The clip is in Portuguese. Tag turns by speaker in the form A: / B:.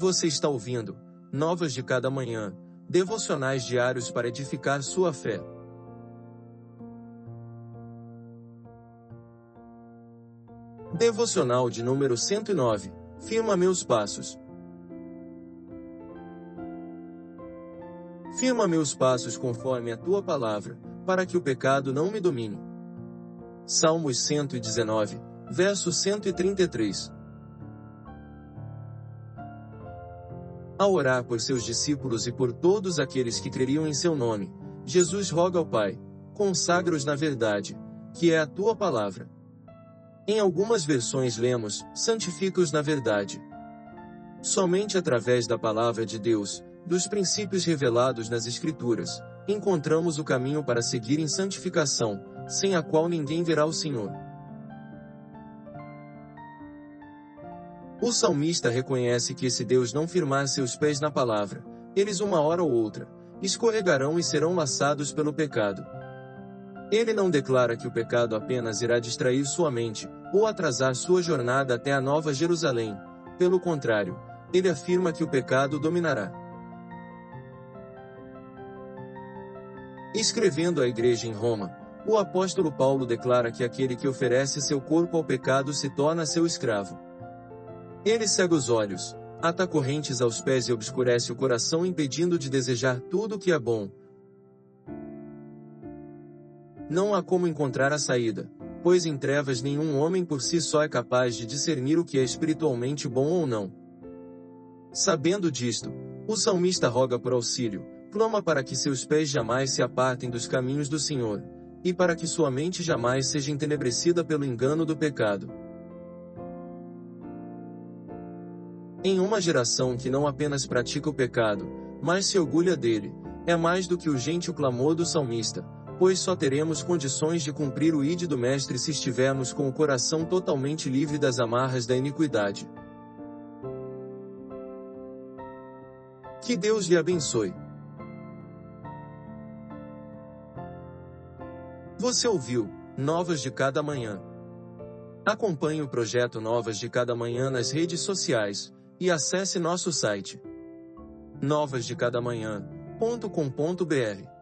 A: Você está ouvindo Novas de Cada Manhã, devocionais diários para edificar sua fé. Devocional de número 109 Firma meus passos. Firma meus passos conforme a tua palavra, para que o pecado não me domine. Salmos 119, verso 133. Ao orar por seus discípulos e por todos aqueles que creriam em seu nome, Jesus roga ao Pai: consagra-os na verdade, que é a tua palavra. Em algumas versões lemos: santifica-os na verdade. Somente através da palavra de Deus, dos princípios revelados nas Escrituras, encontramos o caminho para seguir em santificação, sem a qual ninguém verá o Senhor. O salmista reconhece que se Deus não firmar seus pés na palavra, eles uma hora ou outra, escorregarão e serão laçados pelo pecado. Ele não declara que o pecado apenas irá distrair sua mente, ou atrasar sua jornada até a Nova Jerusalém. Pelo contrário, ele afirma que o pecado dominará. Escrevendo à igreja em Roma, o apóstolo Paulo declara que aquele que oferece seu corpo ao pecado se torna seu escravo. Ele cega os olhos, ata correntes aos pés e obscurece o coração impedindo de desejar tudo o que é bom. Não há como encontrar a saída, pois em trevas nenhum homem por si só é capaz de discernir o que é espiritualmente bom ou não. Sabendo disto, o salmista roga por auxílio, clama para que seus pés jamais se apartem dos caminhos do Senhor, e para que sua mente jamais seja entenebrecida pelo engano do pecado. Em uma geração que não apenas pratica o pecado, mas se orgulha dele, é mais do que o clamor do salmista, pois só teremos condições de cumprir o ide do Mestre se estivermos com o coração totalmente livre das amarras da iniquidade. Que Deus lhe abençoe. Você ouviu Novas de Cada Manhã. Acompanhe o projeto Novas de Cada Manhã nas redes sociais e acesse nosso site novasdecadamanhã.com.br.